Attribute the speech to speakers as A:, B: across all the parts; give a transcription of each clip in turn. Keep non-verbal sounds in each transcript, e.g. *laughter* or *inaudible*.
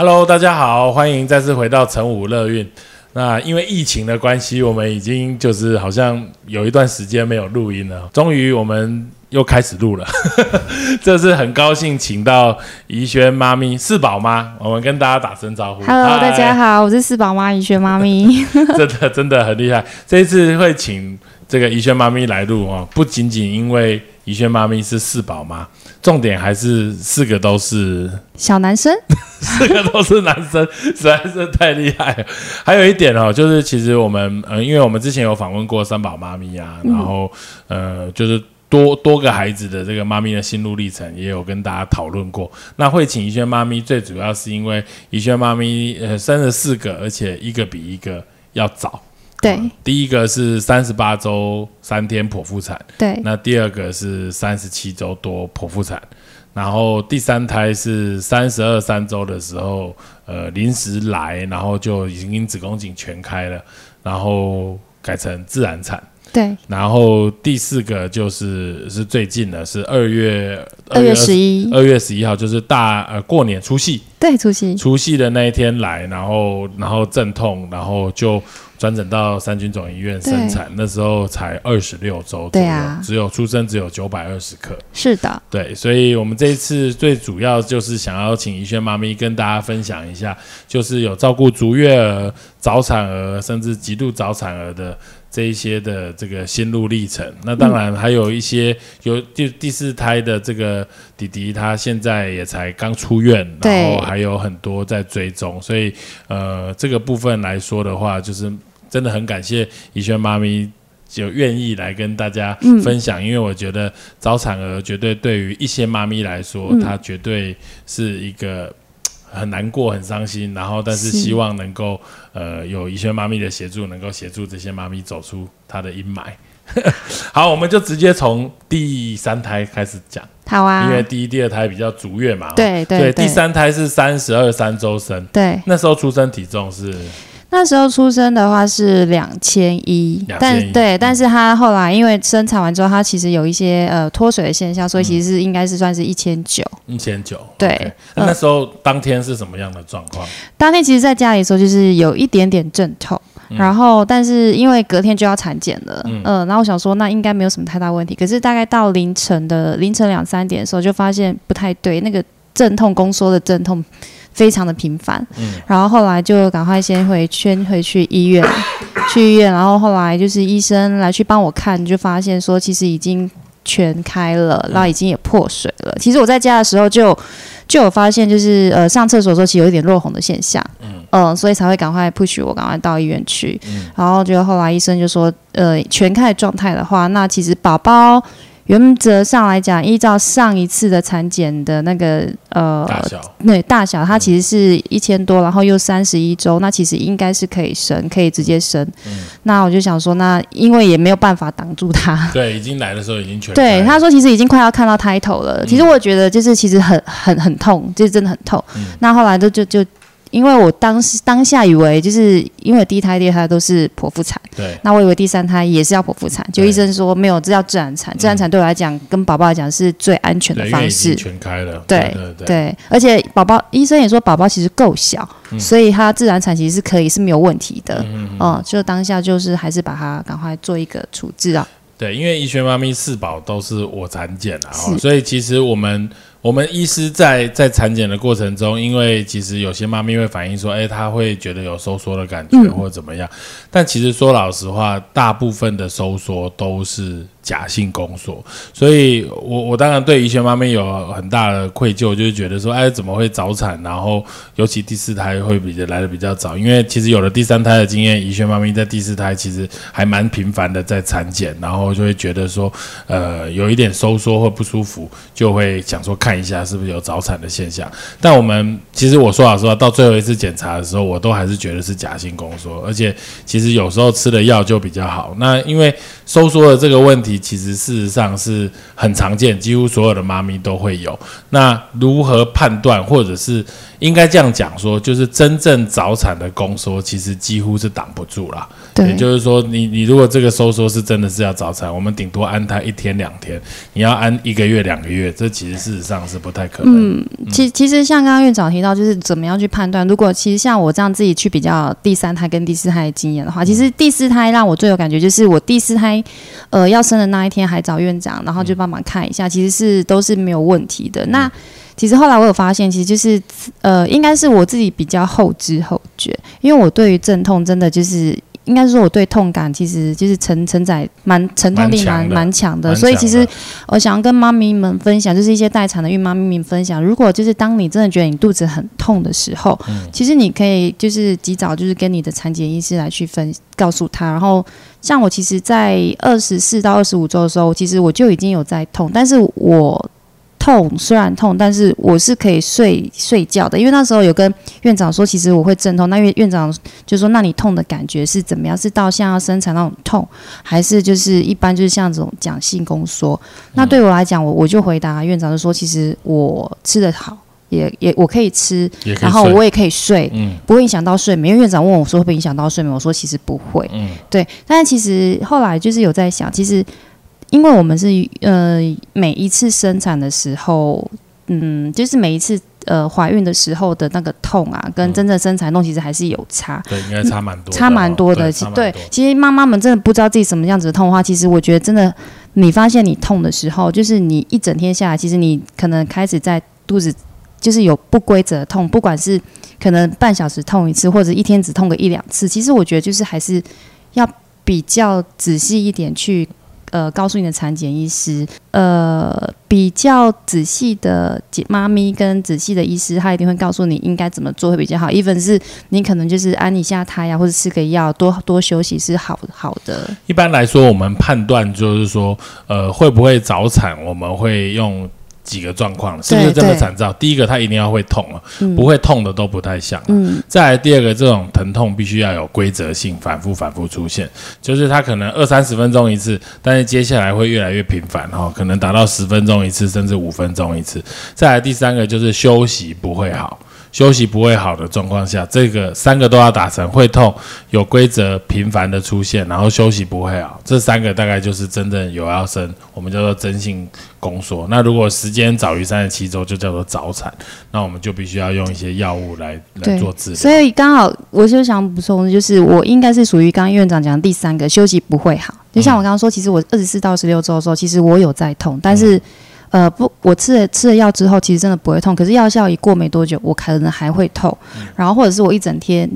A: Hello，大家好，欢迎再次回到成武乐运。那因为疫情的关系，我们已经就是好像有一段时间没有录音了。终于我们又开始录了，*laughs* 这次很高兴请到怡轩妈咪四宝妈，我们跟大家打声招呼。
B: Hello，大家好，我是四宝妈怡轩妈咪。*laughs*
A: 真的真的很厉害。这一次会请这个怡轩妈咪来录哦，不仅仅因为怡轩妈咪是四宝妈，重点还是四个都是
B: 小男生，*laughs*
A: 四个都是男生，实在是太厉害了。还有一点哦，就是其实我们呃，因为我们之前有访问过三宝妈咪啊，然后呃，就是。多多个孩子的这个妈咪的心路历程，也有跟大家讨论过。那会请怡轩妈咪，最主要是因为怡轩妈咪呃生了四个，而且一个比一个要早。
B: 对。
A: 第一个是三十八周三天剖腹产，
B: 对。
A: 那第二个是三十七周多剖腹产，然后第三胎是三十二三周的时候，呃，临时来，然后就已经子宫颈全开了，然后改成自然产。
B: 对，
A: 然后第四个就是是最近的，是二月
B: 二月十一，
A: 二月十一号，就是大呃过年除夕，
B: 对，除夕，
A: 除夕的那一天来，然后然后阵痛，然后就转诊到三军总医院生产，那时候才二十六周左右，
B: 对啊。
A: 只有出生只有九百二十克，
B: 是的，
A: 对，所以我们这一次最主要就是想要请怡轩妈咪跟大家分享一下，就是有照顾足月儿、早产儿，甚至极度早产儿的。这一些的这个心路历程，那当然还有一些有第第四胎的这个弟弟，他现在也才刚出院，然后还有很多在追踪，所以呃这个部分来说的话，就是真的很感谢怡轩妈咪就愿意来跟大家
B: 嗯
A: 分享，因为我觉得早产儿绝对对于一些妈咪来说，
B: 嗯
A: 她绝对是一个。很难过，很伤心，然后但是
B: 是
A: 希望能够呃有怡轩妈咪的协助，能够协助这些妈咪走出她的阴霾。*laughs* 好，我们就直接从第三胎开始讲，
B: 好啊
A: 因，为第一、第二胎比较足月嘛。
B: 对
A: 对，
B: 对
A: 第三胎是三十二三周生，
B: 对，
A: 那时候出生体重是
B: 那时候出生的话是两千一
A: ，2100
B: 但对，但是他后来因为生产完之后，他其实有一些呃脱水的现象，所以其实是应该是算是一千九。
A: 一千九。
B: 对
A: 那那时候当天是什么样的状况？
B: 当天其实在家里的时候，就是有一点点阵痛。然后，但是因为隔天就要产检了，
A: 嗯
B: 嗯、然后我想说那应该没有什么太大问题。可是大概到凌晨的凌晨两三点的时候，就发现不太对，那个阵痛宫缩的阵痛非常的频繁。
A: 嗯
B: 然后后来就赶快先回先回去医院，*coughs* 去医院，然后后来就是医生来去帮我看，就发现说其实已经全开了，然后已经也破水了。其实我在家的时候就就有发现，就是呃上厕所的时候其实有一点落红的现象，嗯、所以才会赶快 push 我赶快到医院去。然后就后来医生就说，呃全开的状态的话，那其实宝宝。原则上来讲，依照上一次的产检的那个呃
A: 大小
B: 对大小，它其实是一千多，然后又三十一周，那其实应该是可以生，可以直接生。那我就想说，那因为也没有办法挡住它。
A: 对，已经来的时候已经全
B: 对，他说其实已经快要看到胎头了。其实我觉得就是其实很很很痛，就是真的很痛。那后来就就就，因为我当时当下以为就是因为第一胎、第二胎都是剖腹产，
A: 对
B: 那我以为第三胎也是要剖腹产，就医生说没有，这叫自然产。自然产对我来讲，跟宝宝来讲是最安全的方式。
A: 全开了。
B: 对
A: 对
B: 而且宝宝医生也说宝宝其实够小，所以他自然产其实是可以是没有问题的。嗯就当下就是还是把它赶快做一个处置啊。
A: 对，因为医学妈咪四宝都是我产检啊，所以其实我们我们医师在在产检的过程中，因为其实有些妈咪会反映说，哎，她会觉得有收缩的感觉、
B: 嗯。
A: 或者怎么样，但其实说老实话，大部分的收缩都是假性宫缩，所以我我当然对医学妈咪有很大的愧疚，就是觉得说，哎，怎么会早产？然后尤其第四胎会比较来的比较早，因为其实有了第三胎的经验，医学妈咪在第四胎其实还蛮频繁的在产检，然后就会觉得说，呃，有一点收缩或不舒服，就会想说看看一下是不是有早产的现象。但我们其实我说老实话，到最后一次检查的时候，我都还是觉得是假性宫缩，而且其实有时候吃的药就比较好。那因为收缩的这个问题，其实事实上是很常见，几乎所有的妈咪都会有。那如何判断，或者是应该这样讲说，就是真正早产的宫缩，其实几乎是挡不住啦。
B: 对
A: 也就是说，你你如果这个收缩是真的是要早产，我们顶多安胎一天两天，你要安一个月两个月，这其实事实上是不太可能。
B: 嗯，其其实像刚刚院长提到，就是怎么样去判断。如果其实像我这样自己去比较第三胎跟第四胎的经验的话，其实第四胎让我最有感觉，就是我第四胎呃要生的那一天还找院长，然后就帮忙看一下，其实是都是没有问题的。那其实后来我有发现，其实就是呃，应该是我自己比较后知后觉，因为我对于阵痛真的就是。应该是说，我对痛感其实就是承承载蛮承痛力蛮
A: 蛮强的
B: 的，所以其实我想要跟妈咪们分享，就是一些待产的孕妈咪们分享，如果就是当你真的觉得你肚子很痛的时候，
A: 嗯
B: 其实你可以就是及早就是跟你的产检医师来去分告诉他，然后像我其实，在二十四到二十五周的时候，其实我就已经有在痛，但是我。痛虽然痛，但是我是可以睡睡觉的，因为那时候有跟院长说，其实我会阵痛。那院院长就说，那你痛的感觉是怎么样？是到像要生产那种痛，还是就是一般就是像这种讲性宫缩？那对我来讲，我我就回答院长就说，其实我吃的好，也也我可以吃，
A: 可以
B: 然后我也可以睡，
A: 嗯
B: 不会影响到睡眠。因为院长问我说会不会影响到睡眠，我说其实不会。
A: 嗯
B: 对，但是其实后来就是有在想，其实因为我们是呃每一次生产的时候，嗯，就是每一次呃怀孕的时候的那个痛啊，跟真正生产痛其实还是有差。
A: 对，应该差蛮多哦，
B: 差蛮多的，
A: 对
B: 其实妈妈们真的不知道自己什么样子的痛的话，其实我觉得真的，你发现你痛的时候，就是你一整天下来，其实你可能开始在肚子就是有不规则痛，不管是可能半小时痛一次，或者一天只痛个一两次，其实我觉得就是还是要比较仔细一点去。呃，告诉你的产检医师，呃，比较仔细的姐妈咪跟仔细的医师，他一定会告诉你应该怎么做会比较好。even 是你可能就是安一下胎呀，或者吃个药，多多休息是好好的。
A: 一般来说，我们判断就是说，呃，会不会早产，我们会用几个状况了，是不是真的惨照？第一个，它一定要会痛啊，
B: 嗯
A: 不会痛的都不太像啊。
B: 嗯
A: 再来第二个，这种疼痛必须要有规则性，反复反复出现，就是它可能二三十分钟一次，但是接下来会越来越频繁哈、哦，可能达到十分钟一次，甚至五分钟一次。再来第三个就是休息不会好。休息不会好的状况下，这个三个都要达成，会痛、有规则、频繁的出现，然后休息不会好，这三个大概就是真正有要生，我们叫做真性宫缩。那如果时间早于三十七周，就叫做早产，那我们就必须要用一些药物来来做治疗。
B: 所以刚好我就想补充就是，我应该是属于刚刚院长讲第三个，休息不会好。就像我刚刚说，其实我二十四到十六周的时候，其实我有在痛，但是。呃不，我吃了吃了药之后，其实真的不会痛。可是药效一过没多久，我可能还会痛，然后或者是我一整天，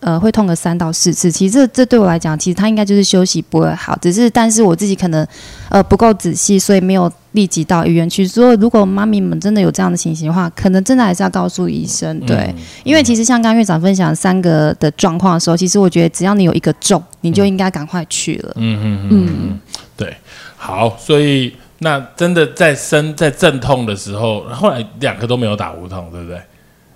B: 呃，会痛个三到四次。其实这这对我来讲，其实它应该就是休息不会好，只是但是我自己可能呃不够仔细，所以没有立即到医院去。所以如果妈咪们真的有这样的情形的话，可能真的还是要告诉医生，对。
A: 嗯
B: 因为其实像刚刚院长分享三个的状况的时候，其实我觉得只要你有一个重，你就应该赶快去了。
A: 嗯嗯嗯嗯，对，好，所以那真的在生在阵痛的时候，后来两个都没有打无痛，对不对？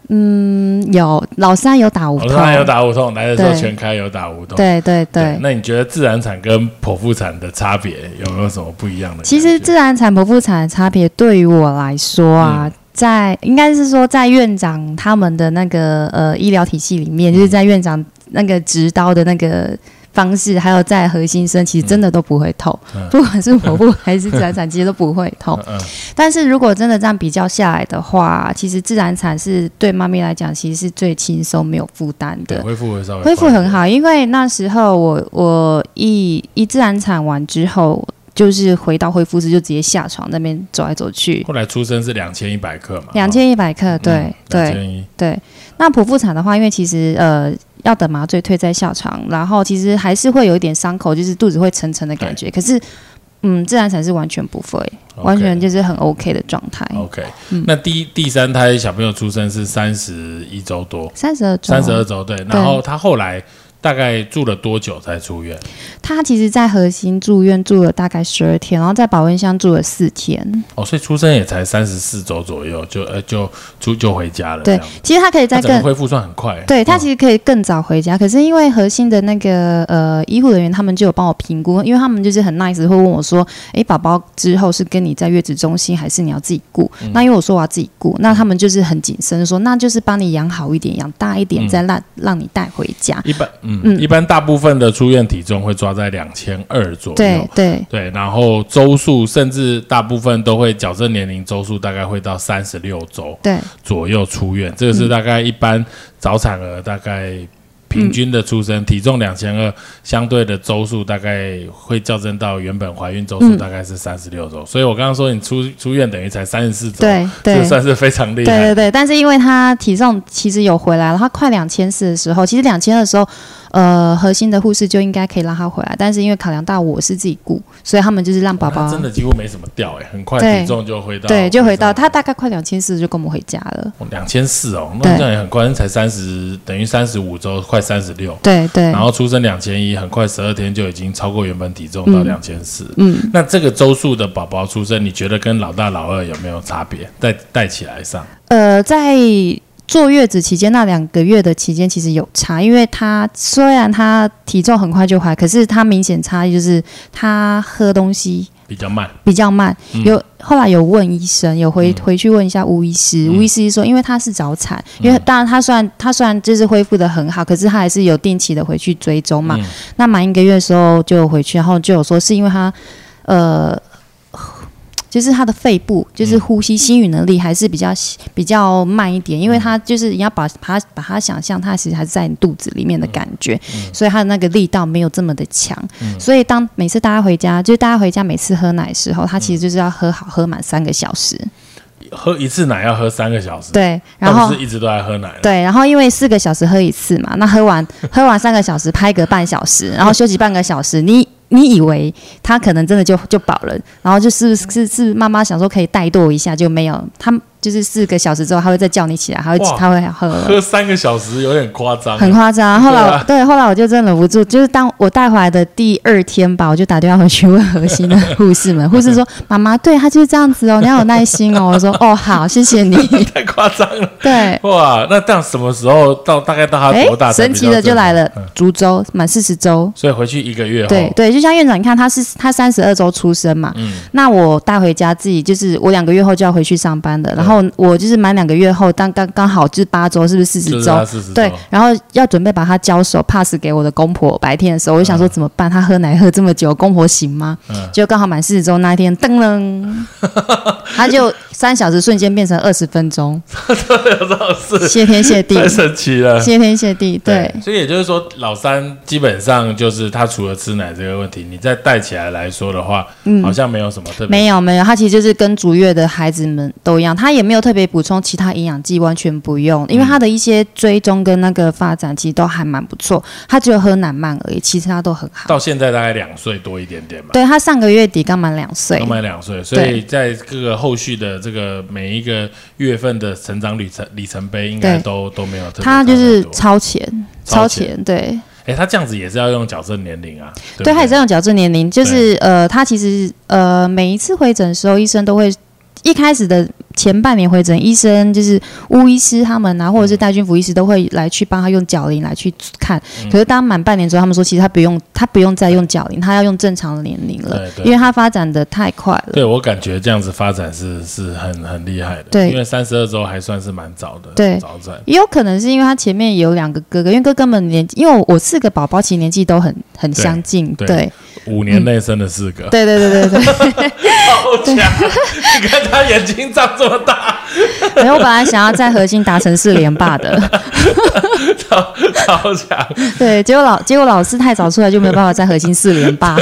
B: 嗯，有老三有打无痛，
A: 老三有打无痛，来的时候全开有打无痛。
B: 对对对。
A: 那你觉得自然产跟剖腹产的差别有没有什么不一样的？
B: 其实自然产、剖腹产的差别，对于我来说啊，
A: 嗯
B: 在应该是说在院长他们的那个呃医疗体系里面，就是在院长那个执刀的那个方式，还有在核心生，其实真的都不会痛，
A: 嗯
B: 不管是剖腹还是自然产，其实都不会痛。
A: 嗯
B: 但是如果真的这样比较下来的话，其实自然产是对妈咪来讲，其实是最轻松、没有负担，的。
A: 恢复会稍微
B: 恢复。很好，因为那时候我我一一自然产完之后，就是回到恢复室就直接下床那边走来走去，
A: 后来出生是两千一百克嘛，
B: 两千一百克，对、
A: 两
B: 对对。那剖腹产的话，因为其实呃要等麻醉退再下床，然后其实还是会有一点伤口，就是肚子会沉沉的感觉。可是嗯，自然产是完全不会，完全就是很 OK 的状态。
A: OK。
B: 嗯
A: 那第第三胎小朋友出生是三十一周多，
B: 三十二周，
A: 三十二周对，然后他后来大概住了多久才出院？
B: 他其实，在核心住院住了大概十二天，然后在保温箱住了四天。
A: 哦，所以出生也才三十四周左右，就呃就出就回家了。
B: 对，其实他可以在更
A: 恢复算很快。
B: 对他其实可以更早回家，可是因为核心的那个呃医护人员他们就有帮我评估，因为他们就是很 nice 会问我说，哎，宝宝之后是跟你在月子中心，还是你要自己顾？那因为我说我要自己顾，那他们就是很谨慎说，那就是帮你养好一点，养大一点，再让让你带回家。
A: 一般嗯，一般大部分的出院体重会抓在两千二左右，
B: 对对
A: 对，然后周数甚至大部分都会矫正年龄周数大概会到三十六周
B: 对
A: 左右出院，这个是大概一般早产儿大概。平均的出生体重两千二，相对的周数大概会校正到原本怀孕周数大概是三十六周，所以我刚刚说你出出院等于才三十四周，
B: 对
A: 对，算是非常厉害。
B: 对对对，但是因为他体重其实有回来了，他快两千四的时候，其实两千的时候。呃，核心的护士就应该可以让他回来，但是因为考量到我是自己顾，所以他们就是让宝宝
A: 真的几乎没什么掉哎，很快体重就回到
B: 对，就回到他大概快两千四就跟我们回家了。
A: 两千四哦，那这样也很快，才三十等于三十五周，快三十六。
B: 对对。
A: 然后出生两千一，很快十二天就已经超过原本体重到两千四。嗯。那这个周数的宝宝出生，你觉得跟老大老二有没有差别？带带起来上？
B: 呃，在。坐月子期间那两个月的期间其实有差，因为他虽然他体重很快就怀，可是他明显差异就是他喝东西
A: 比较慢，
B: 比较慢。有后来有问医生，有回回去问一下吴医师，吴医师说，因为他是早产，因为当然他虽然他虽然就是恢复的很好，可是他还是有定期的回去追踪嘛。那满一个月的时候就回去，然后就有说是因为他呃。就是他的肺部，就是呼吸、吸吮能力还是比较比较慢一点，因为他就是你要把他把他想象，他其实还是在你肚子里面的感觉，所以他的那个力道没有这么的强。所以当每次大家回家，就是大家回家每次喝奶的时候，他其实就是要喝好喝满三个小时。
A: 喝一次奶要喝三个小时，
B: 对，然后
A: 是一直都在喝奶。
B: 对，然后因为四个小时喝一次嘛，那喝完 *laughs* 喝完三个小时，拍个半小时，然后休息半个小时，你。你以为他可能真的就就饱了，然后就是是是妈妈想说可以怠惰一下，就没有他。就是四个小时之后，他会再叫你起来，他会他会喝
A: 喝三个小时，有点夸张，
B: 很夸张。后来对，后来我就真忍不住，就是当我带回来的第二天吧，我就打电话回去问核心的护士们，护士说：“妈妈，对他就是这样子哦，你要有耐心哦。”我说：“哦，好，谢谢你。*laughs* ”
A: 太夸张了。
B: 对，
A: 哇，那这样什么时候到？大概到他多大？
B: 神奇的就来了，足周满四十周，
A: 所以回去一个月。
B: 对对，就像院长，你看他是他三十二周出生嘛，嗯，那我带回家自己就是我两个月后就要回去上班的，然后。后我就是满两个月后，当刚刚好就是八周，是不是四十周？对，然后要准备把它交手 pass 给我的公婆。白天的时候，我就想说怎么办？他喝奶喝这么久，公婆行吗？就刚好满四十周那一天，噔噔，*laughs* 他就三小时瞬间变成二十分钟，*laughs* 谢天谢地，
A: 太神奇了，
B: 谢天谢地。对，
A: 所以也就是说，老三基本上就是他除了吃奶这个问题，你再带起来来说的话，嗯，好像没有什么特别。
B: 没有没有，他其实就是跟足月的孩子们都一样，他也。没有特别补充其他营养剂，完全不用，因为他的一些追踪跟那个发展其实都还蛮不错。他只有喝奶慢而已，其他都很好。
A: 到现在大概两岁多一点点吧。
B: 对他上个月底刚满两岁，
A: 刚满两岁，所以在各个后续的这个每一个月份的成长里程里程碑，应该都都没有。
B: 他就是超前，超前，对。
A: 哎，他这样子也是要用矫正年龄啊？
B: 对，他也是用矫正年龄，就是呃，他其实呃，每一次回诊的时候，医生都会一开始的。前半年回诊，医生就是巫医师他们啊，或者是戴军福医师都会来去帮他用脚铃来去看。可是当满半年之后，他们说其实他不用，他不用再用脚铃，他要用正常的年龄了，因为他发展的太快了。
A: 对我感觉这样子发展是是很很厉害的。
B: 对，
A: 因为三十二周还算是蛮早的。
B: 对，
A: 早在
B: 也有可能是因为他前面有两个哥哥，因为哥哥们年纪，因为我四个宝宝其实年纪都很很相近。对，
A: 五年内生了四个。
B: 对对对对对，*laughs* *laughs*
A: 好强！*laughs* 你看他眼睛长这么大。
B: 没有，我本来想要在核心达成四连霸的，*laughs*
A: 超超强。
B: 对，结果老结果老师太早出来，就没有办法在核心四连霸。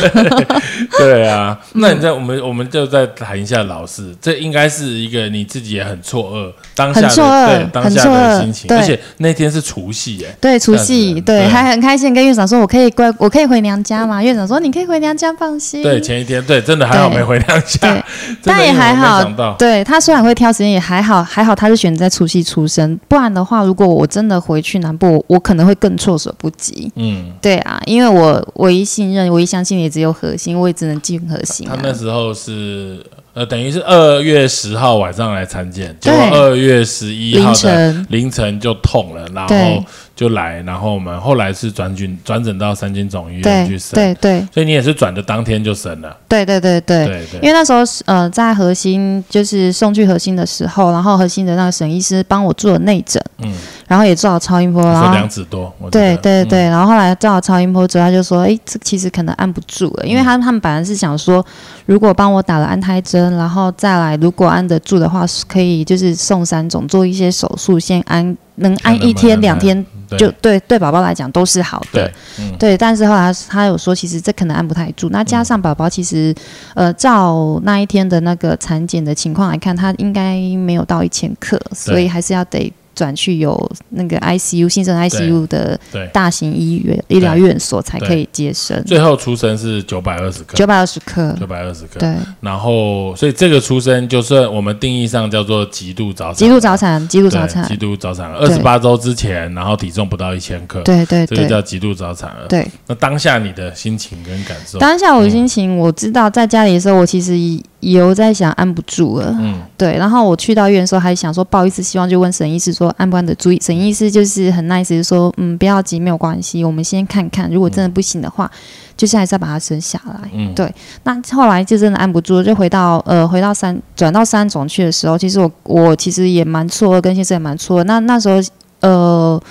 A: 对啊，那你在我们我们就再谈一下老师，这应该是一个你自己也很错愕当下对当下的心情，而且那天是除夕耶，
B: 对除夕，对还很开心，跟院长说我可以乖，我可以回娘家吗？院长说你可以回娘家，放心。
A: 对，前一天对真的还好没回娘家，
B: 对，但也还好，对他虽然会挑时间，也还好，还好他是选择在除夕出生，不然的话，如果我真的回去南部，我可能会更措手不及。
A: 嗯，
B: 对啊，因为我唯一信任、唯一相信的也只有核心，我也只能进核心、啊。
A: 他那时候是呃，等于是二月十号晚上来参见，结果二月十一号
B: 凌
A: 的
B: 晨，
A: 凌晨就痛了，然后就来，然后我们后来是转诊转诊到三军总医院去生，
B: 对对
A: 所以你也是转的当天就生了，
B: 对对对对。
A: 对对，
B: 因为那时候是呃在核心就是送去核心的时候，然后核心的那个沈医师帮我做了内诊，
A: 嗯，
B: 然后也做好超音波，然后
A: 两指多，
B: 对对对，然后后来做了超音波之后，他就说：“哎，这其实可能按不住了，因为他他们本来是想说，如果帮我打了安胎针，然后再来如果按得住的话，是可以就是送三种做一些手术，先安能安一天两天，就对对宝宝来讲都是好的。
A: 对。，嗯，
B: 对，但是后来他有说，其实这可能按不太住。那加上宝宝其实，呃，照那一天的那个产检的情况来看，他应该没有到一千克，所以还是要得转去有那个 ICU 新生 ICU 的大型医院医疗院所才可以接生，
A: 最后出生是九百二十克，
B: 九百二十克。
A: 九百二十克，
B: 对，
A: 然后所以这个出生就算我们定义上叫做极度早产，
B: 极度早产，极度，早产。
A: 极，度早产，二十八周之前，然后体重不到一千克，
B: 对对
A: 这个叫极度早产儿。
B: 对。
A: 那当下你的心情跟感受？
B: 当下我的心情，我知道在家里的时候，我其实有在想按不住了，
A: 嗯，
B: 对。然后我去到医院的时候，还想说不好意思，希望就问沈医师说按不按得住。沈医师就是很 nice，就说嗯不要急，没有关系，我们先看看，如果真的不行的话，就是还是要把它生下来。
A: 嗯
B: 对。那后来就真的按不住，就回到呃回到三转到三总去的时候，其实我我其实也蛮错愕，跟先生也蛮错愕。那那时候呃，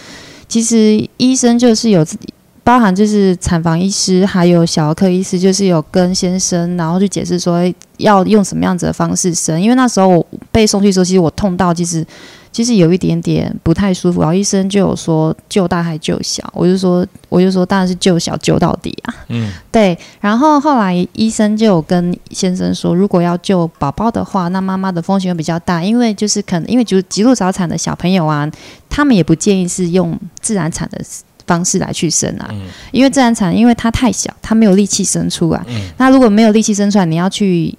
B: 其实医生就是有自己。包含就是产房医师还有小儿科医师，就是有跟先生，然后去解释说要用什么样子的方式生。因为那时候我被送去的时候，其实我痛到其实其实有一点点不太舒服，然后医生就有说救大还救小，我就说我就说当然是救小救到底啊。
A: 嗯，
B: 对，然后后来医生就有跟先生说，如果要救宝宝的话，那妈妈的风险会比较大，因为就是可能因为就是极度早产的小朋友啊，他们也不建议是用自然产的方式来去生啊，
A: 嗯。
B: 因为自然产因为它太小，它没有力气生出来。
A: 嗯。
B: 那如果没有力气生出来，你要去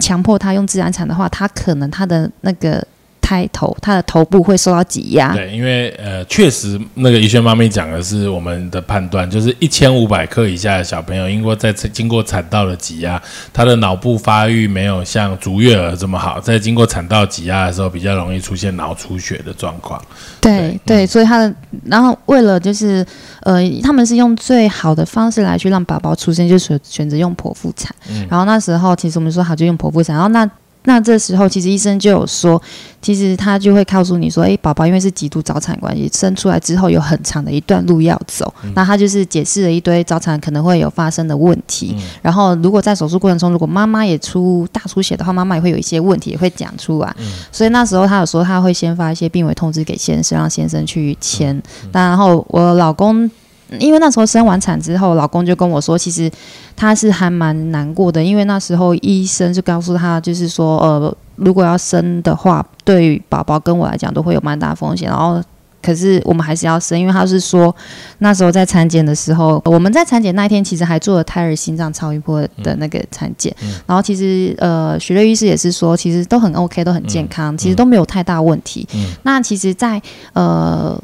B: 强迫它用自然产的话，它可能它的那个胎头，他的头部会受到挤压。
A: 对，因为呃，确实那个怡轩妈咪讲的是我们的判断，就是一千五百克以下的小朋友，因为在经过产道的挤压，他的脑部发育没有像足月儿这么好，在经过产道挤压的时候，比较容易出现脑出血的状况。
B: 对
A: 对
B: 对，所以他的，然后为了就是呃，他们是用最好的方式来去让宝宝出生，就选选择用剖腹产。
A: 嗯
B: 然后那时候其实我们说好就用剖腹产，然后那。那这时候，其实医生就有说，其实他就会告诉你说，诶，宝宝因为是极度早产关系，生出来之后有很长的一段路要走。那他就是解释了一堆早产可能会有发生的问题。
A: 嗯
B: 然后，如果在手术过程中，如果妈妈也出大出血的话，妈妈也会有一些问题，也会讲出来。所以那时候他有说他会先发一些病危通知给先生，让先生去签。那然后我老公。因为那时候生完产之后，老公就跟我说，其实他是还蛮难过的，因为那时候医生就告诉他，就是说，呃，如果要生的话，对于宝宝跟我来讲都会有蛮大风险。然后，可是我们还是要生，因为他是说那时候在产检的时候，我们在产检那一天其实还做了胎儿心脏超音波的那个产检，然后其实呃，徐瑞医师也是说，其实都很 OK，都很健康，其实都没有太大问题。
A: 嗯
B: 那其实在，呃。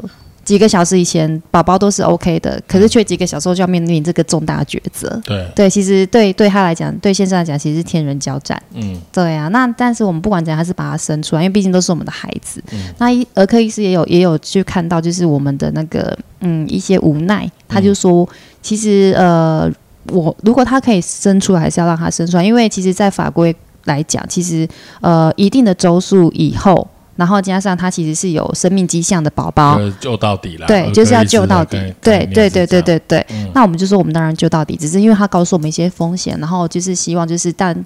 B: 几个小时以前，宝宝都是 OK 的，可是却几个小时后就要面临这个重大抉择。
A: 对，
B: 对，其实对对他来讲，对先生来讲，其实是天人交战。
A: 嗯
B: 对啊，那但是我们不管怎样，还是把他生出来，因为毕竟都是我们的孩子。
A: 嗯
B: 那医儿科医师也有也有去看到，就是我们的那个嗯一些无奈，他就说，其实呃，我如果他可以生出来，还是要让他生出来，因为其实，在法规来讲，其实呃一定的周数以后。然后加上他其实是有生命迹象的宝宝，
A: 救到底了。
B: 对，就是要救到底。对对对对
A: 对，
B: 对那我们就说，我们当然救到底，只是因为他告诉我们一些风险，然后就是希望就是，但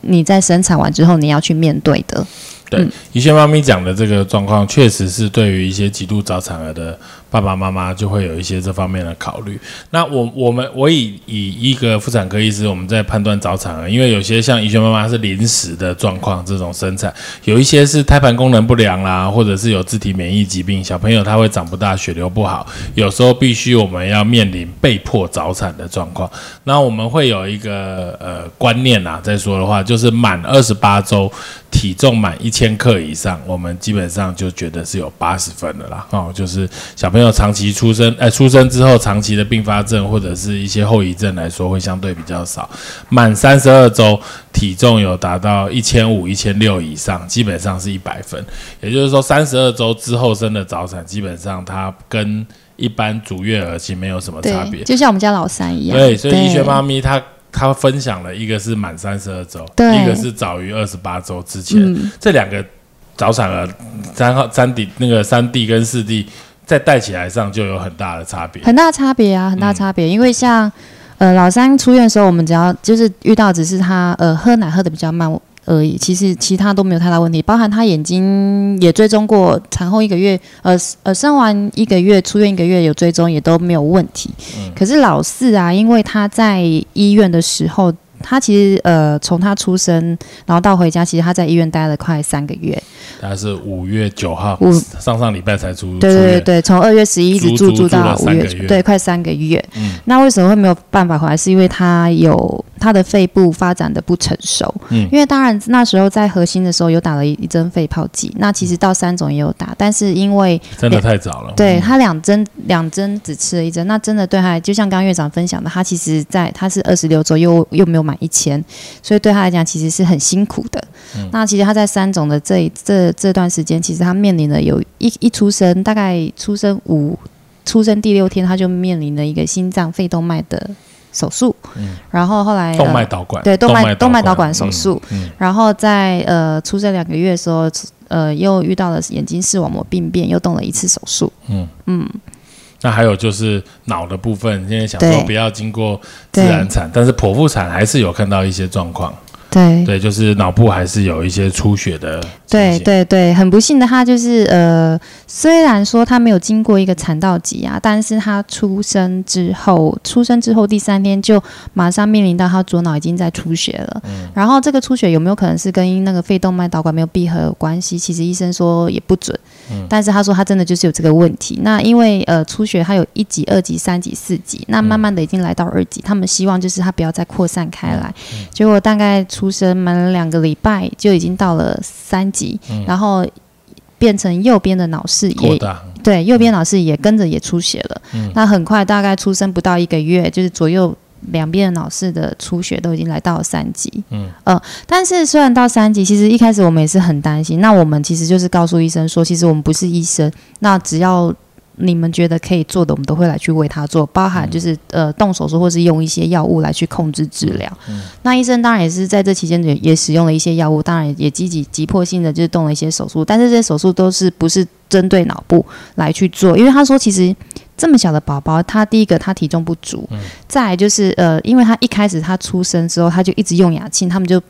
B: 你在生产完之后，你要去面对的。
A: 对，宜轩妈咪讲的这个状况，确实是对于一些极度早产儿的爸爸妈妈就会有一些这方面的考虑。那我我们我以以一个妇产科医师，我们在判断早产儿，因为有些像宜轩妈妈是临时的状况，这种生产有一些是胎盘功能不良啦，或者是有自体免疫疾病，小朋友他会长不大，血流不好，有时候必须我们要面临被迫早产的状况。那我们会有一个呃观念啊，再说的话就是满二十八周。体重满一千克以上，我们基本上就觉得是有八十分的啦。哦，就是小朋友长期出生，哎，出生之后长期的并发症或者是一些后遗症来说，会相对比较少。满三十二周，体重有达到一千五、一千六以上，基本上是一百分。也就是说，三十二周之后生的早产，基本上它跟一般足月儿其实没有什么差别，
B: 就像我们家老三一样。
A: 对，所以医学妈咪她。他分享了一个是满三十二周，一个是早于二十八周之前。这两个早产儿，三号三弟那个三弟跟四弟在带起来上就有很大的差别，
B: 很大差别啊，很大差别。因为像呃老三出院的时候，我们只要就是遇到只是他呃喝奶喝的比较慢。而已，其实其他都没有太大问题，包含他眼睛也追踪过，产后一个月，呃呃，生完一个月出院一个月有追踪，也都没有问题。可是老四啊，因为他在医院的时候。他其实呃，从他出生然后到回家，其实他在医院待了快三个月。
A: 他是五月九号，上上礼拜才出。
B: 对对对对，从二月十一一直住住到五月，对，快三个月。嗯。那为什么会没有办法回来？是因为他有他的肺部发展的不成熟。嗯。因为当然那时候在核心的时候有打了一针肺泡剂，那其实到三种也有打，但是因为
A: 真的太早了。
B: 对他两针两针只吃了一针，那真的对他就像刚刚院长分享的，他其实在他是二十六周又又没有。满一千，所以对他来讲其实是很辛苦的。那其实他在三种的这这这段时间，其实他面临了有一一出生，大概出生五出生第六天，他就面临了一个心脏肺动脉的手术。嗯，然后后来
A: 动脉导管
B: 对动脉动脉导管手术。嗯，然后在呃出生两个月的时候，呃又遇到了眼睛视网膜病变，又动了一次手术。嗯嗯。
A: 那还有就是脑的部分，现在想说不要经过自然产，但是剖腹产还是有看到一些状况。
B: 对
A: 对，就是脑部还是有一些出血的。
B: 对对对，很不幸的，他就是呃，虽然说他没有经过一个产道挤压，但是他出生之后，出生之后第三天就马上面临到他左脑已经在出血了。嗯。然后这个出血有没有可能是跟那个肺动脉导管没有闭合有关系？其实医生说也不准。嗯。但是他说他真的就是有这个问题。那因为呃出血他有一级、二级、三级、四级，那慢慢的已经来到二级，他们希望就是他不要再扩散开来。结果大概。出生满两个礼拜就已经到了三级，然后变成右边的脑室也对，右边脑室也跟着也出血了。那很快，大概出生不到一个月，就是左右两边的脑室的出血都已经来到了三级。嗯呃，但是虽然到三级，其实一开始我们也是很担心。那我们其实就是告诉医生说，其实我们不是医生，那只要。你们觉得可以做的，我们都会来去为他做，包含就是呃动手术，或是用一些药物来去控制治疗。那医生当然也是在这期间也也使用了一些药物，当然也积极急迫性的就是动了一些手术，但是这些手术都是不是针对脑部来去做，因为他说其实这么小的宝宝，他第一个他体重不足，再来就是呃，因为他一开始他出生之后他就一直用哑器，他们就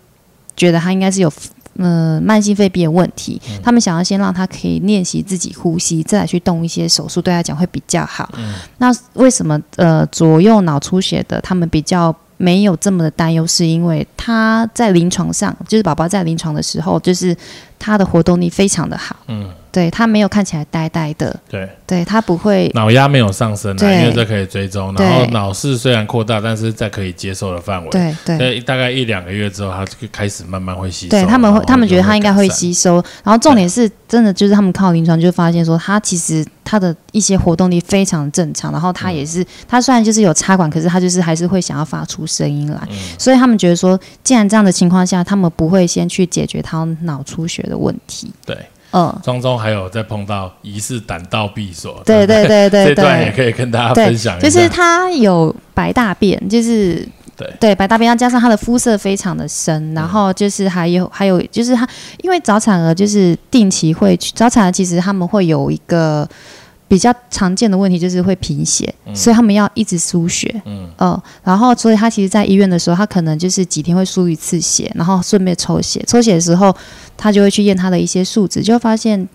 B: 觉得他应该是有。呃，慢性肺病的问题，他们想要先让他可以练习自己呼吸，再来去动一些手术，对他讲会比较好。那为什么呃左右脑出血的他们比较没有这么的担忧？是因为他在临床上，就是宝宝在临床的时候，就是他的活动力非常的好。嗯。对他没有看起来呆呆的，
A: 对，
B: 对他不会
A: 脑压没有上升，因为这可以追踪。然后脑室虽然扩大，但是在可以接受的范围。
B: 对
A: 对，大概一两个月之后，他就开始慢慢会吸收。
B: 对他们会，他们觉得他应该会吸收。然后重点是真的，就是他们靠临床就发现说，他其实他的一些活动力非常正常。然后他也是，他虽然就是有插管，可是他就是还是会想要发出声音来。所以他们觉得说，既然这样的情况下，他们不会先去解决他脑出血的问题。
A: 对。嗯，庄中还有在碰到疑似胆道闭锁，
B: 对对对对，*laughs*
A: 这段也可以跟大家分享一
B: 下。就是他有白大便，就是对对白大便，加上他的肤色非常的深，然后就是还有还有就是他，因为早产儿就是定期会去早产儿，其实他们会有一个比较常见的问题就是会贫血，所以他们要一直输血。
A: 嗯
B: 呃，然后所以他其实，在医院的时候，他可能就是几天会输一次血，然后顺便抽血。抽血的时候，他就会去验他的一些数值，就会发现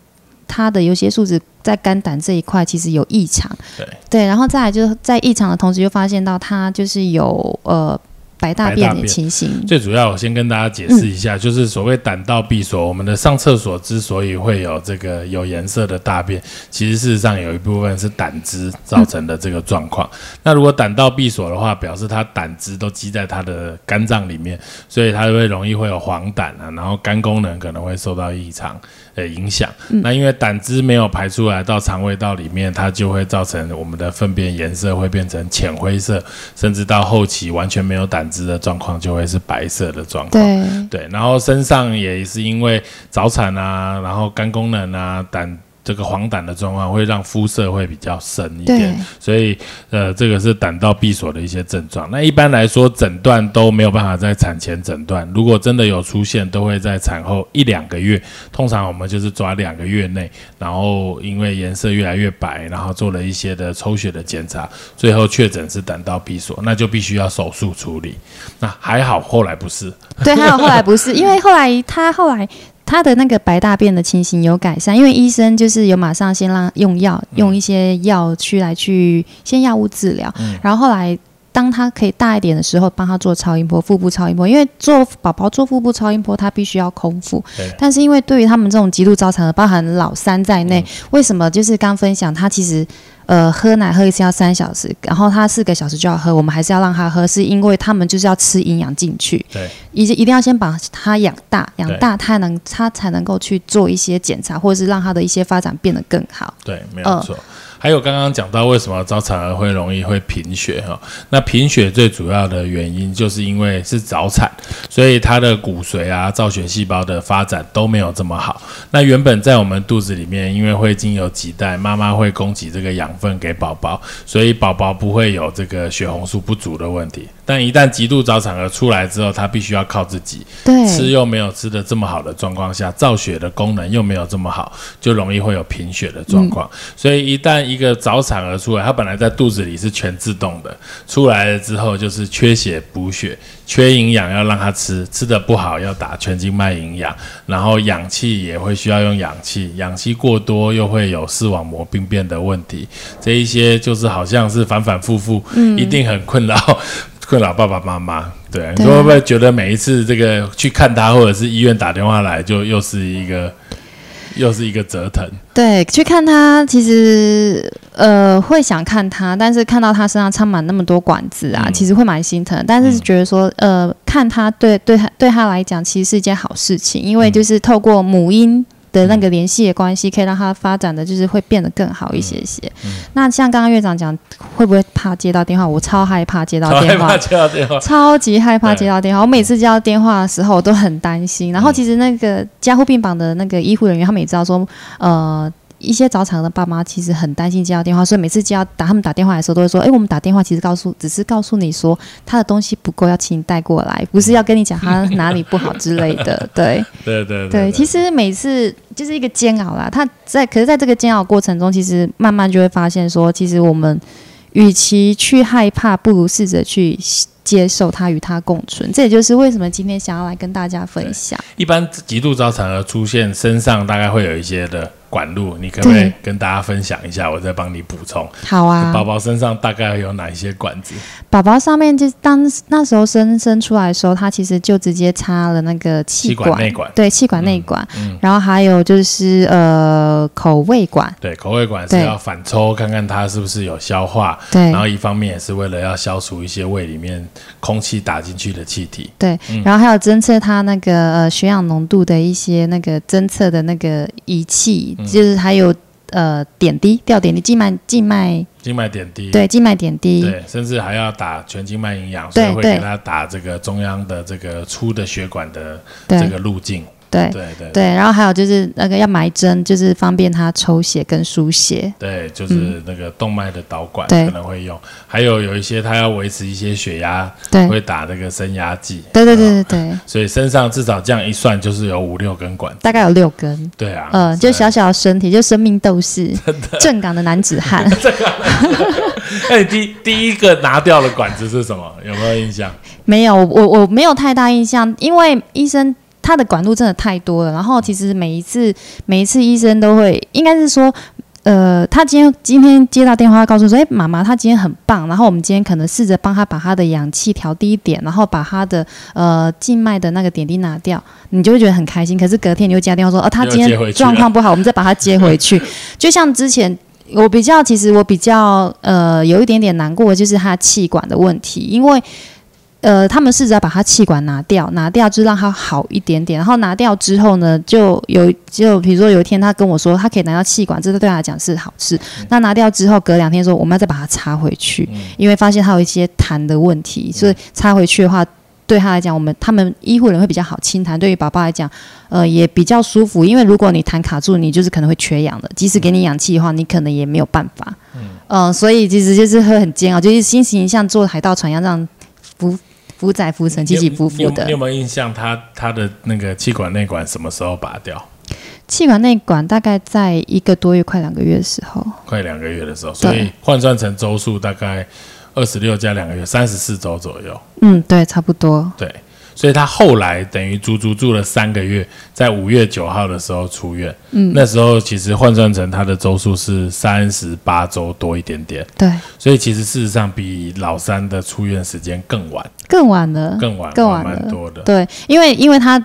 B: 他的有些数值在肝胆这一块其实有异常。
A: 对
B: 对，然后再来就是在异常的同时，又发现到他就是有呃白大便的情形。
A: 最主要，我先跟大家解释一下，就是所谓胆道闭锁，我们的上厕所之所以会有这个有颜色的大便，其实事实上有一部分是胆汁造成的这个状况。那如果胆道闭锁的话，表示它胆汁都积在它的肝脏里面，所以它会容易会有黄疸啊，然后肝功能可能会受到异常的影响。那因为胆汁没有排出来到肠胃道里面，它就会造成我们的粪便颜色会变成浅灰色，甚至到后期完全没有胆汁的状况，就会是白色的状况。
B: 对
A: 对，然后身上也是因为早产啊，然后肝功能啊、胆这个黄疸的状况，会让肤色会比较深一点，所以呃，这个是胆道闭锁的一些症状。那一般来说，诊断都没有办法在产前诊断，如果真的有出现，都会在产后一两个月，通常我们就是抓两个月内，然后因为颜色越来越白，然后做了一些的抽血的检查，最后确诊是胆道闭锁，那就必须要手术处理。那还好，后来不是。
B: 对，还好后来不是，因为后来他后来他的那个白大便的情形有改善，因为医生就是有马上先让用药，用一些药去来去先药物治疗，
A: 嗯
B: 然后后来。当他可以大一点的时候，帮他做超音波、腹部超音波，因为做宝宝做腹部超音波，他必须要空腹。但是因为对于他们这种极度早产的，包含老三在内，为什么就是刚分享他其实呃喝奶喝一次要三小时，然后他四个小时就要喝，我们还是要让他喝，是因为他们就是要吃营养进去。
A: 对，
B: 一一定要先把他养大，养
A: 对
B: 大他能他才能够去做一些检查，或者是让他的一些发展变得更好。
A: 对，没有错。还有刚刚讲到为什么早产儿会容易会贫血哈？那贫血最主要的原因就是因为是早产，所以他的骨髓啊、造血细胞的发展都没有这么好。那原本在我们肚子里面，因为会经由脐带，妈妈会供给这个养分给宝宝，所以宝宝不会有这个血红素不足的问题。但一旦极度早产儿出来之后，他必须要靠自己，
B: 对，
A: 吃又没有吃的这么好的状况下，造血的功能又没有这么好，就容易会有贫血的状况。所以一旦一个早产儿出来，他本来在肚子里是全自动的，出来了之后就是缺血补血，缺营养要让他吃，吃的不好要打全静脉营养，然后氧气也会需要用氧气，氧气过多又会有视网膜病变的问题，这一些就是好像是反反复复，一定很困扰。困扰爸爸妈妈，对，你
B: 对
A: 会不会觉得每一次这个去看他，或者是医院打电话来，就又是一个又是一个折腾？
B: 对，去看他，其实呃会想看他，但是看到他身上插满那么多管子啊，
A: 嗯
B: 其实会蛮心疼。但是觉得说，呃，看他对对他对他来讲，其实是一件好事情，因为就是透过母婴。的那个联系的关系，可以让他发展的就是会变得更好一些些。那像刚刚院长讲，会不会怕接到电话？我超害怕接到
A: 超害
B: 电话
A: 怕，接到电话，
B: 超级害怕接到电话，我每次接到电话的时候，我都很担心。然后其实那个加护病房的那个医护人员，他们也知道说，呃。一些早产的爸妈其实很担心接到电话，所以每次接到打他们打电话的时候，都会说：“哎、我们打电话其实告诉，只是告诉你说他的东西不够，要请你带过来，不是要跟你讲他哪里不好之类的。*laughs* ”对
A: 对对
B: 对，其实每次就是一个煎熬啦。他在可是在这个煎熬过程中，其实慢慢就会发现说，其实我们与其去害怕，不如试着去接受它，与它共存。这也就是为什么今天想要来跟大家分享。
A: 一般极度早产儿出现，身上大概会有一些的管路，你可不可以跟大家分享一下？我再帮你补充。
B: 好啊，
A: 宝宝身上大概有哪一些管子？
B: 宝宝上面就当那时候生生出来的时候，他其实就直接插了那个气
A: 气管内管
B: 对，气管内管，
A: 嗯
B: 然后还有就是呃口胃管，
A: 对，口胃管是要反抽，看看它是不是有消化。
B: 对
A: 然后一方面也是为了要消除一些胃里面空气打进去的气体。
B: 对，
A: 嗯
B: 然后还有侦测他那个呃血氧浓度的一些那个侦测的那个仪器，
A: 嗯。
B: 就是还有呃点滴吊点滴静脉静脉
A: 静脉点滴，
B: 对静脉点滴，
A: 对，甚至还要打全静脉营养，所以会给他打这个中央的这个粗的血管的
B: 对。
A: 这个路径。
B: 对
A: 对对
B: 对，然后还有就是那个要埋针，就是方便他抽血跟输血。
A: 对，就是那个动脉的导管可能会用，还有有一些他要维持一些血压，
B: 对
A: 会打那个升压剂。
B: 对对对
A: 嗯
B: 对对，
A: 所以身上至少这样一算，就是有五六根管子。
B: 大概有六根。
A: 对啊，
B: 嗯，就小小的身体，就生命斗士，*laughs* *laughs* 正港的男子汉。
A: 哎，第第一个拿掉的管子是什么？有没有印象？
B: 没有，我我没有太大印象，因为医生他的管路真的太多了。然后其实每一次每一次医生都会，应该是说。呃，他今天今天接到电话，告诉说，哎、妈妈，他今天很棒。然后我们今天可能试着帮他把他的氧气调低一点，然后把他的呃静脉的那个点滴拿掉，你就会觉得很开心。可是隔天你就接到电话说，哦，他今天状况不好，我们再把他接回去。就像之前我比较，其实我比较呃有一点点难过，的就是他气管的问题，因为。呃，他们试着把他气管拿掉，拿掉就让他好一点点。然后拿掉之后呢，就有就比如说有一天他跟我说，他可以拿到气管，这个对他来讲是好事。那拿掉之后，隔两天说我们要再把它插回去，因为发现他有一些痰的问题，所以插回去的话，对他来讲，我们他们医护人会比较好清痰，对于宝宝来讲，呃，也比较舒服。因为如果你痰卡住，你就是可能会缺氧的，即使给你氧气的话，你可能也没有办法。嗯、所以其实就是会很煎熬，就是心情像坐海盗船一样，这样浮浮载浮沉，起起伏伏的
A: 你有你有。没有印象他他的那个气管内管什么时候拔掉？
B: 气管内管大概在一个多月、快两个月的时候，
A: 快两个月的时候，所以换算成周数大概二十六加两个月，三十四周左右。
B: 嗯，对，差不多。
A: 对，所以他后来等于足足住了三个月，在五月九号的时候出院。嗯，那时候其实换算成他的周数是三十八周多一点点，
B: 对，
A: 所以其实事实上比老三的出院时间更晚，
B: 更晚了，
A: 更晚，
B: 更晚了
A: 蛮多的。
B: 对，因为因为他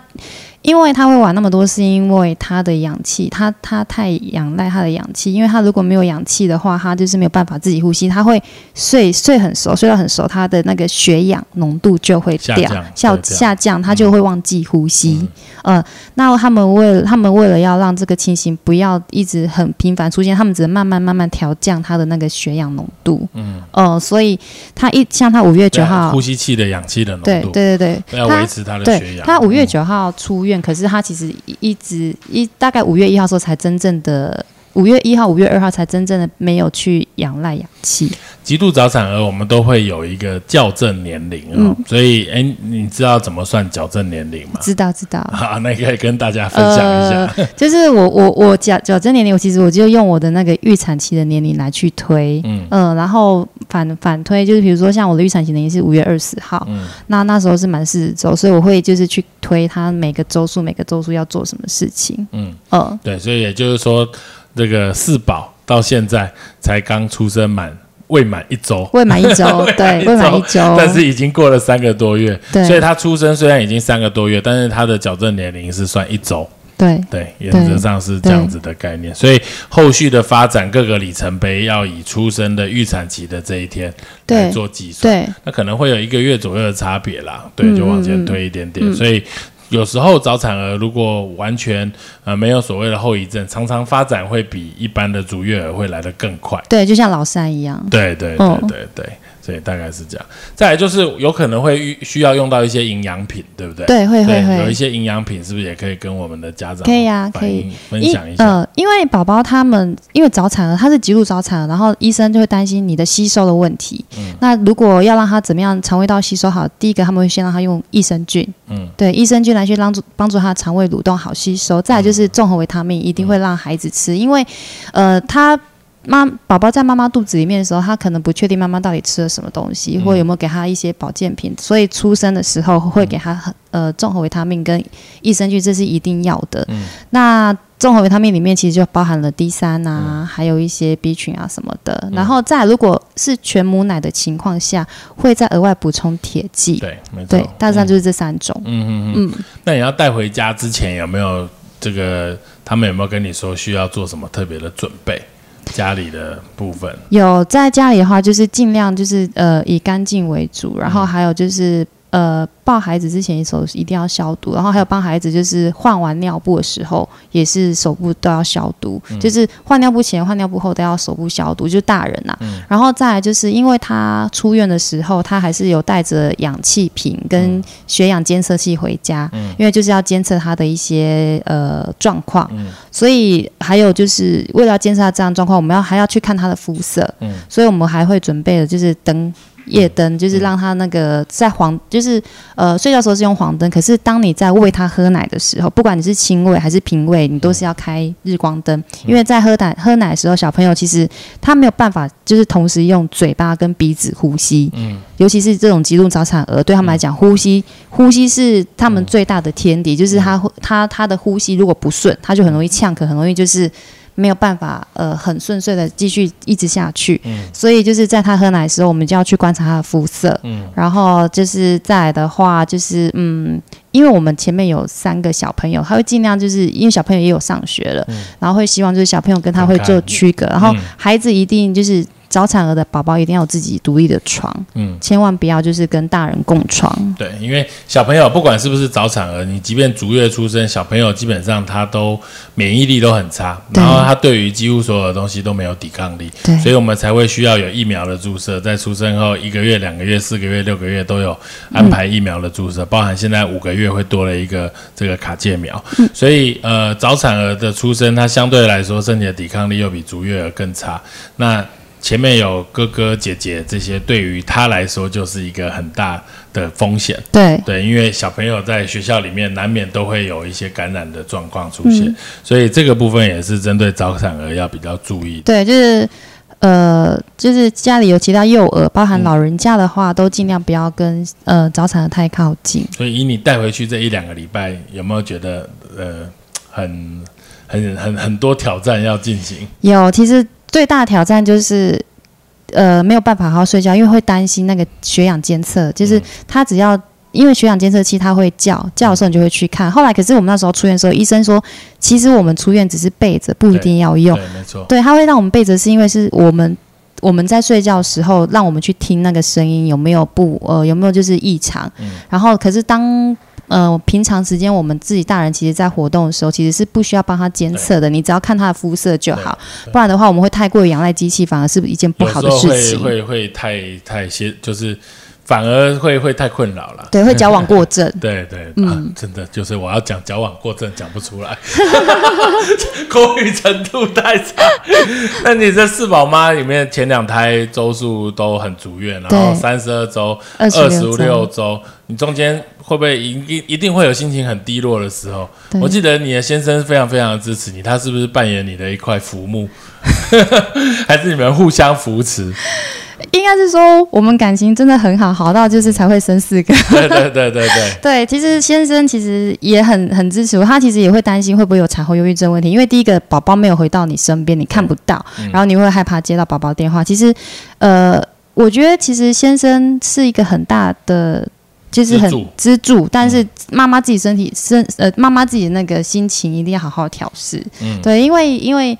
B: 因为他会玩那么多，是因为他的氧气，他他太仰赖他的氧气，因为他如果没有氧气的话，他就是没有办法自己呼吸，他会睡睡很熟，睡到很熟，他的那个血氧浓度就会掉
A: 下降
B: 下下降，他就会忘记呼吸。呃，那他们为了他们为了要让这个情形不要一直很频繁出现，他们只能慢慢慢慢调降他的那个血氧浓度。嗯，呃，所以他一像他五月九号
A: 呼，吸器的氧气的浓
B: 对
A: 度，
B: 对对对，他
A: 要维持他的血氧。
B: 对他五月九号出院，可是他其实一直一大概五月一号时候才真正的。五月一号、五月二号才真正的没有去仰赖氧气，
A: 极度早产儿，我们都会有一个校正年龄哦，
B: 嗯。
A: 所以哎，你知道怎么算矫正年龄吗？
B: 知道知道。*laughs*
A: 好，那可以跟大家分享一下。
B: 呃，*laughs* 就是我我我矫矫正年龄，我其实我就用我的那个预产期的年龄来去推，
A: 嗯。
B: 嗯、然后反反推，就是比如说像我的预产期年龄是五月二十号，
A: 嗯。
B: 那那时候是满四十周，所以我会就是去推他每个周数每个周数要做什么事情，
A: 嗯，
B: 嗯、
A: 对，所以也就是说，这个四宝到现在才刚出生满未满一周，
B: 未满一周，*laughs* 对，未满一周，
A: 但是已经过了三个多月，
B: 对。
A: 所以他出生虽然已经三个多月，但是他的矫正年龄是算一周，
B: 对。
A: 对，原则上是这样子的概念。所以后续的发展各个里程碑要以出生的预产期的这一天来做计算，
B: 对。
A: 那可能会有一个月左右的差别啦，对，
B: 嗯
A: 就往前推一点点，所以。有时候早产儿如果完全呃没有所谓的后遗症，常常发展会比一般的足月儿会来得更快。
B: 对，就像老三一样，
A: 对对对
B: 嗯
A: 对对，所以大概是这样。再来就是有可能会遇需要用到一些营养品，对不对？
B: 对，会会
A: 会，有一。些营养品是不是也可以跟我们的家长
B: 可以啊可以
A: 分享一下？
B: 呃，因为宝宝他们因为早产儿，他是极度早产儿，然后医生就会担心你的吸收的问题。
A: 嗯
B: 那如果要让他怎么样肠胃道吸收好，第一个他们会先让他用益生菌，
A: 嗯，
B: 对，益生菌来去帮助帮助他的肠胃蠕动好吸收。再来就是综合维他命，一定会让孩子吃，因为呃他。妈，宝宝在妈妈肚子里面的时候，他可能不确定妈妈到底吃了什么东西，或有没有给他一些保健品，所以出生的时候会给他很呃综合维他命跟益生菌，这是一定要的。
A: 嗯
B: 那综合维他命里面其实就包含了 D 三
A: 嗯
B: 啊，还有一些 B 群啊什么的。然后再如果是全母奶的情况下，会再额外补充铁剂。
A: 对，没错。
B: 对，大致上就是这三种。
A: 嗯嗯嗯。
B: 嗯，
A: 那你要带回家之前有没有这个？他们有没有跟你说需要做什么特别的准备？家里的部分，
B: 有在家里的话，就是尽量就是呃以干净为主，然后还有就是呃抱孩子之前手一定要消毒，然后还有帮孩子就是换完尿布的时候也是手部都要消毒，就是换尿布前、换尿布后都要手部消毒，就是大人呐、然后再来就是因为他出院的时候，他还是有带着氧气瓶跟血氧监测器回家，因为就是要监测他的一些呃状况，所以还有就是为了要监测他这样状况，我们要还要去看他的肤色，所以我们还会准备的就是灯。夜灯就是让他那个在黄，就是呃睡觉的时候是用黄灯，可是当你在喂他喝奶的时候，不管你是亲喂还是平喂，你都是要开日光灯，因为在喝奶喝奶的时候，小朋友其实他没有办法就是同时用嘴巴跟鼻子呼吸，嗯，尤其是这种极度早产儿，对他们来讲，呼吸呼吸是他们最大的天敌，就是他他他的呼吸如果不顺，他就很容易呛咳，很容易就是。没有办法，呃，很顺遂的继续一直下去。嗯，所以就是在他喝奶的时候，我们就要去观察他的肤色。嗯，然后就是再来的话，就是嗯，因为我们前面有三个小朋友，他会尽量就是因为小朋友也有上学了，然后会希望就是小朋友跟他会做区隔，然后孩子一定就是。早产儿的宝宝一定要有自己独立的床，嗯，千万不要就是跟大人共床。
A: 对，因为小朋友不管是不是早产儿，你即便足月出生，小朋友基本上他都免疫力都很差，然后他对于几乎所有的东西都没有抵抗力，
B: 对，
A: 所以我们才会需要有疫苗的注射，在出生后一个月、两个月、四个月、六个月都有安排疫苗的注射，包含现在五个月会多了一个这个卡介苗，所以呃，早产儿的出生，它相对来说身体的抵抗力又比足月儿更差，那。前面有哥哥姐姐这些，对于他来说就是一个很大的风险。
B: 对
A: 对，因为小朋友在学校里面难免都会有一些感染的状况出现，所以这个部分也是针对早产儿要比较注意。
B: 对，就是呃，就是家里有其他幼儿，包含老人家的话，都尽量不要跟呃早产儿太靠近。
A: 所以以你带回去这一两个礼拜，有没有觉得呃很很很很多挑战要进行？
B: 有，其实。最大的挑战就是，呃，没有办法好好睡觉，因为会担心那个血氧监测。就是他只要因为血氧监测器，他会叫叫的时候，你就会去看。后来，可是我们那时候出院的时候，医生说，其实我们出院只是备着，不一定要用。
A: 对，没错。
B: 对，他会让我们备着，是因为是我们我们在睡觉的时候，让我们去听那个声音有没有不呃有没有就是异常。嗯。然后，可是当呃，平常时间我们自己大人其实，在活动的时候，其实是不需要帮他监测的，你只要看他的肤色就好。不然的话，我们会太过于仰赖机器，反而是一件不好的事情。
A: 会会太太些，就是反而会会太困扰了。
B: 对，会矫枉过正。*laughs*
A: 对对，嗯，真的就是我要讲矫枉过正，讲不出来，*laughs* 口语程度太差。那你这四宝妈里面，前两胎周数都很足月，然后三十二周、二十六周，你中间。会不会一一一定会有心情很低落的时候？我记得你的先生非常非常的支持你，他是不是扮演你的一块浮木，*laughs* 还是你们互相扶持？
B: 应该是说我们感情真的很好，好到就是才会生四个。
A: 对对对对对。*laughs*
B: 对，其实先生其实也很很支持我，他其实也会担心会不会有产后忧郁症问题，因为第一个宝宝没有回到你身边，你看不到，然后你会害怕接到宝宝电话。其实，呃，我觉得其实先生是一个很大的。就是很资助，但是妈妈自己身体身呃，妈妈自己的那个心情一定要好好调试。嗯，对，因为因为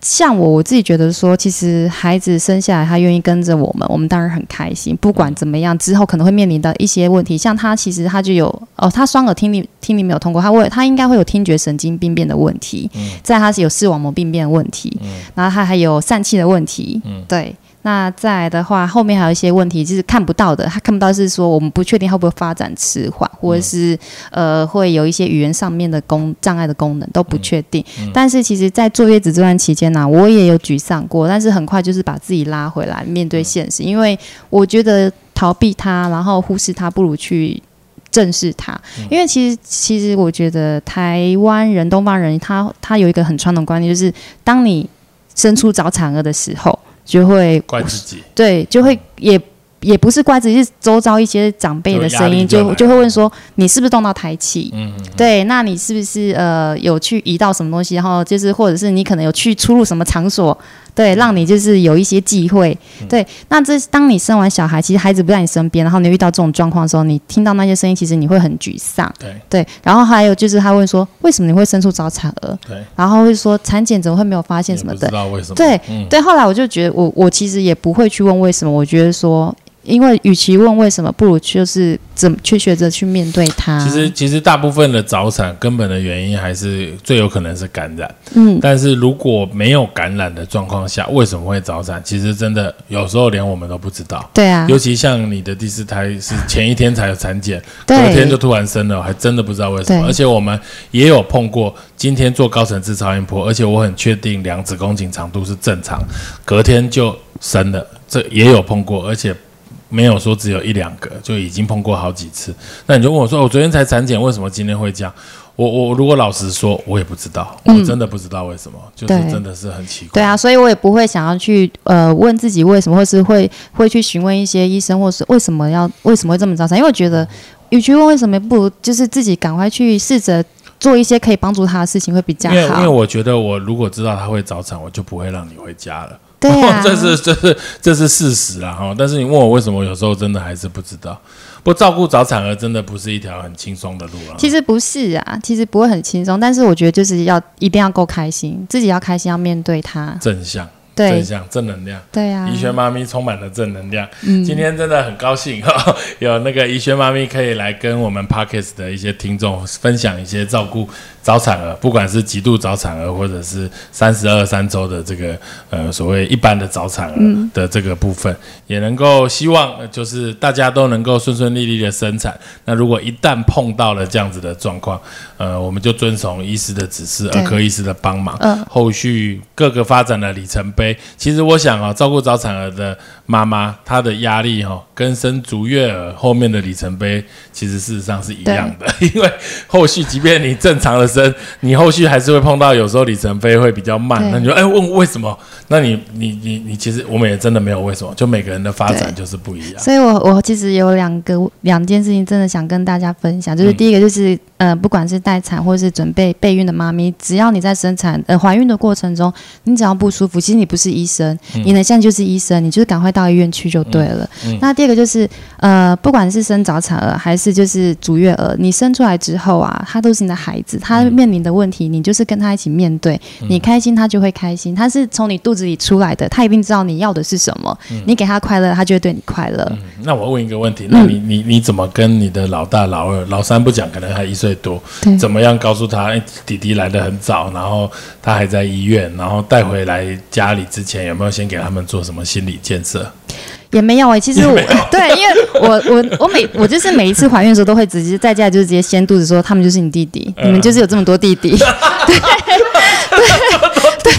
B: 像我我自己觉得说，其实孩子生下来他愿意跟着我们，我们当然很开心。不管怎么样，之后可能会面临到一些问题，像他其实他就有哦，他双耳听力听力没有通过，他会他应该会有听觉神经病变的问题。嗯，在他是有视网膜病变的问题。嗯，然后他还有疝气的问题。嗯，对。那再来的话，后面还有一些问题，就是看不到的。他看不到是说，我们不确定会不会发展迟缓，或者是呃，会有一些语言上面的功障碍的功能都不确定。但是其实，在坐月子这段期间呢，我也有沮丧过，但是很快就是把自己拉回来，面对现实。因为我觉得逃避他，然后忽视他，不如去正视他。因为其实，其实我觉得台湾人、东方人，他他有一个很传统观念，就是当你生出早产儿的时候。就会
A: 怪自己，
B: 对，就会也也不是怪自己，是周遭一些长辈的声音，就就会问说，你是不是动到胎气？嗯，对，那你是不是呃有去移到什么东西？然后就是或者是你可能有去出入什么场所？对，让你就是有一些忌讳。对，那这当你生完小孩，其实孩子不在你身边，然后你遇到这种状况的时候，你听到那些声音，其实你会很沮丧。
A: 对，
B: 对。然后还有就是他问说，为什么你会生出早产儿？
A: 对。
B: 然后会说产检怎么会没有发现什么的？不
A: 知道为什么。
B: 对，对。后来我就觉得，我我其实也不会去问为什么。我觉得说。因为与其问为什么，不如就是怎么去学着去面对它。
A: 其实，其实大部分的早产根本的原因还是最有可能是感染。
B: 嗯，
A: 但是如果没有感染的状况下，为什么会早产？其实真的有时候连我们都不知道。
B: 对啊，
A: 尤其像你的第四胎是前一天才有产检，隔天就突然生了，还真的不知道为什么。而且我们也有碰过，今天做高层次超音波，而且我很确定两子宫颈长度是正常，隔天就生了，这也有碰过，而且。没有说只有一两个，就已经碰过好几次。那你就问我说：“我昨天才产检，为什么今天会这样？”我我如果老实说，我也不知道，我真的不知道为什么，就是真的是很奇怪。
B: 对啊，所以我也不会想要去呃问自己为什么，或是会会去询问一些医生，或是为什么要为什么会这么早产，因为我觉得，与其问为什么，不如就是自己赶快去试着做一些可以帮助他的事情会比较
A: 因为因为。我觉得我如果知道他会早产，我就不会让你回家了。
B: 对啊，*laughs*
A: 这是这是这是事实啦哈。但是你问我为什么，有时候真的还是不知道。不过照顾早产儿真的不是一条很轻松的路啊。
B: 其实不是啊，其实不会很轻松，但是我觉得就是要一定要够开心，自己要开心，要面对它。
A: 正向，正
B: 对
A: 向，正能量。
B: 对啊，
A: 怡轩妈咪充满了正能量，
B: 嗯。
A: 今天真的很高兴哈，*laughs* 有那个怡轩妈咪可以来跟我们 Parkes 的一些听众分享一些照顾早产儿，不管是极度早产儿或者是三十二三周的这个呃所谓一般的早产儿的这个部分，也能够希望呃就是大家都能够顺顺利利的生产。那如果一旦碰到了这样子的状况，呃，我们就遵从医师的指示，儿科医师的帮忙，
B: 嗯。
A: 后续各个发展的里程碑，其实我想啊，照顾早产儿的妈妈，她的压力哈、跟生足月儿后面的里程碑，其实事实上是一样的。*laughs* 因为后续即便你正常的生，你后续还是会碰到有时候里程碑会比较慢。那你就哎问为什么？那你你你你其实我们也真的没有为什么，就每个人的发展就是不一样。
B: 所以我我其实有两个两件事情，真的想跟大家分享，就是
A: 嗯
B: 第一个就是、呃，不管是待产或是准备备孕的妈咪，只要你在生产呃怀孕的过程中，你只要不舒服，其实你不是医生，你能现在就是医生，你就是赶快到医院去就对了。
A: 嗯嗯。
B: 那第二个就是呃，不管是生早产儿还是就是足月儿，你生出来之后啊，他都是你的孩子，他面临的问题，你就是跟他一起面对，你开心他就会开心，他是从你肚子里出来的，他一定知道你要的是什么，你给他快乐，他就会对你快乐。
A: 嗯，那我问一个问题，那你你你怎么跟你的老大、老二、老三不讲，可能还一岁多，怎么样告诉他，哎，弟弟来的很早，然后他还在医院，然后带回来家里之前，有没有先给他们做什么心理建设？
B: 也没有哎、其实我 *laughs* 对，因为我我我每我就是每一次怀孕的时候都会直接在家里就直接掀肚子说他们就是你弟弟，
A: 嗯
B: 你们就是有这么多弟弟，*laughs* 对对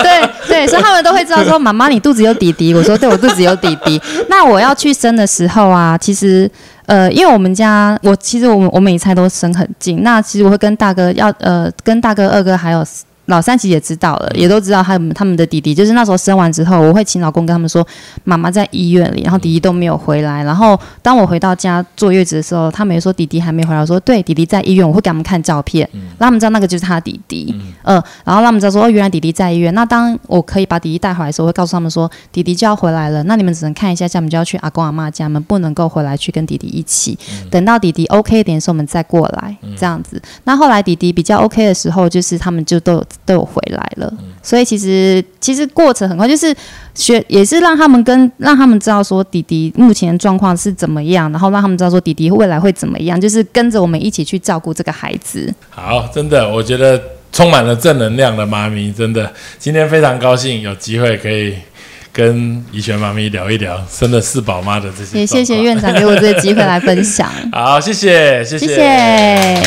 B: 对对，所以他们都会知道说妈妈你肚子有弟弟，我说对我肚子有弟弟。那我要去生的时候啊，其实。呃，因为我们家我其实我我每一餐都生很近，那其实我会跟大哥要呃跟大哥二哥还有老三其实也知道了，也都知道他们他们的弟弟，就是那时候生完之后，我会请老公跟他们说，妈妈在医院里，然后弟弟都没有回来。然后当我回到家坐月子的时候，他们也说弟弟还没回来。我说对，弟弟在医院，我会给他们看照片，让他们知道那个就是他弟弟。嗯、然后让他们知道说哦，原来弟弟在医院。那当我可以把弟弟带回来的时候，我会告诉他们说，弟弟就要回来了，那你们只能看一下，下面就要去阿公阿妈家，你们不能够回来去跟弟弟一起。等到弟弟 OK 一点的时候，我们再过来，这样子。那后来弟弟比较 OK 的时候，就是他们就都有都有回来了。所以其实其实过程很快，就是学也是让他们跟让他们知道说弟弟目前状况是怎么样，然后让他们知道说弟弟未来会怎么样，就是跟着我们一起去照顾这个孩子。
A: 好，真的，我觉得充满了正能量的妈咪，真的，今天非常高兴有机会可以跟怡璇妈咪聊一聊生了四宝妈的这些。
B: 也谢谢。院长给我这个机会来分享，*laughs*
A: 好，谢谢，谢
B: 谢谢。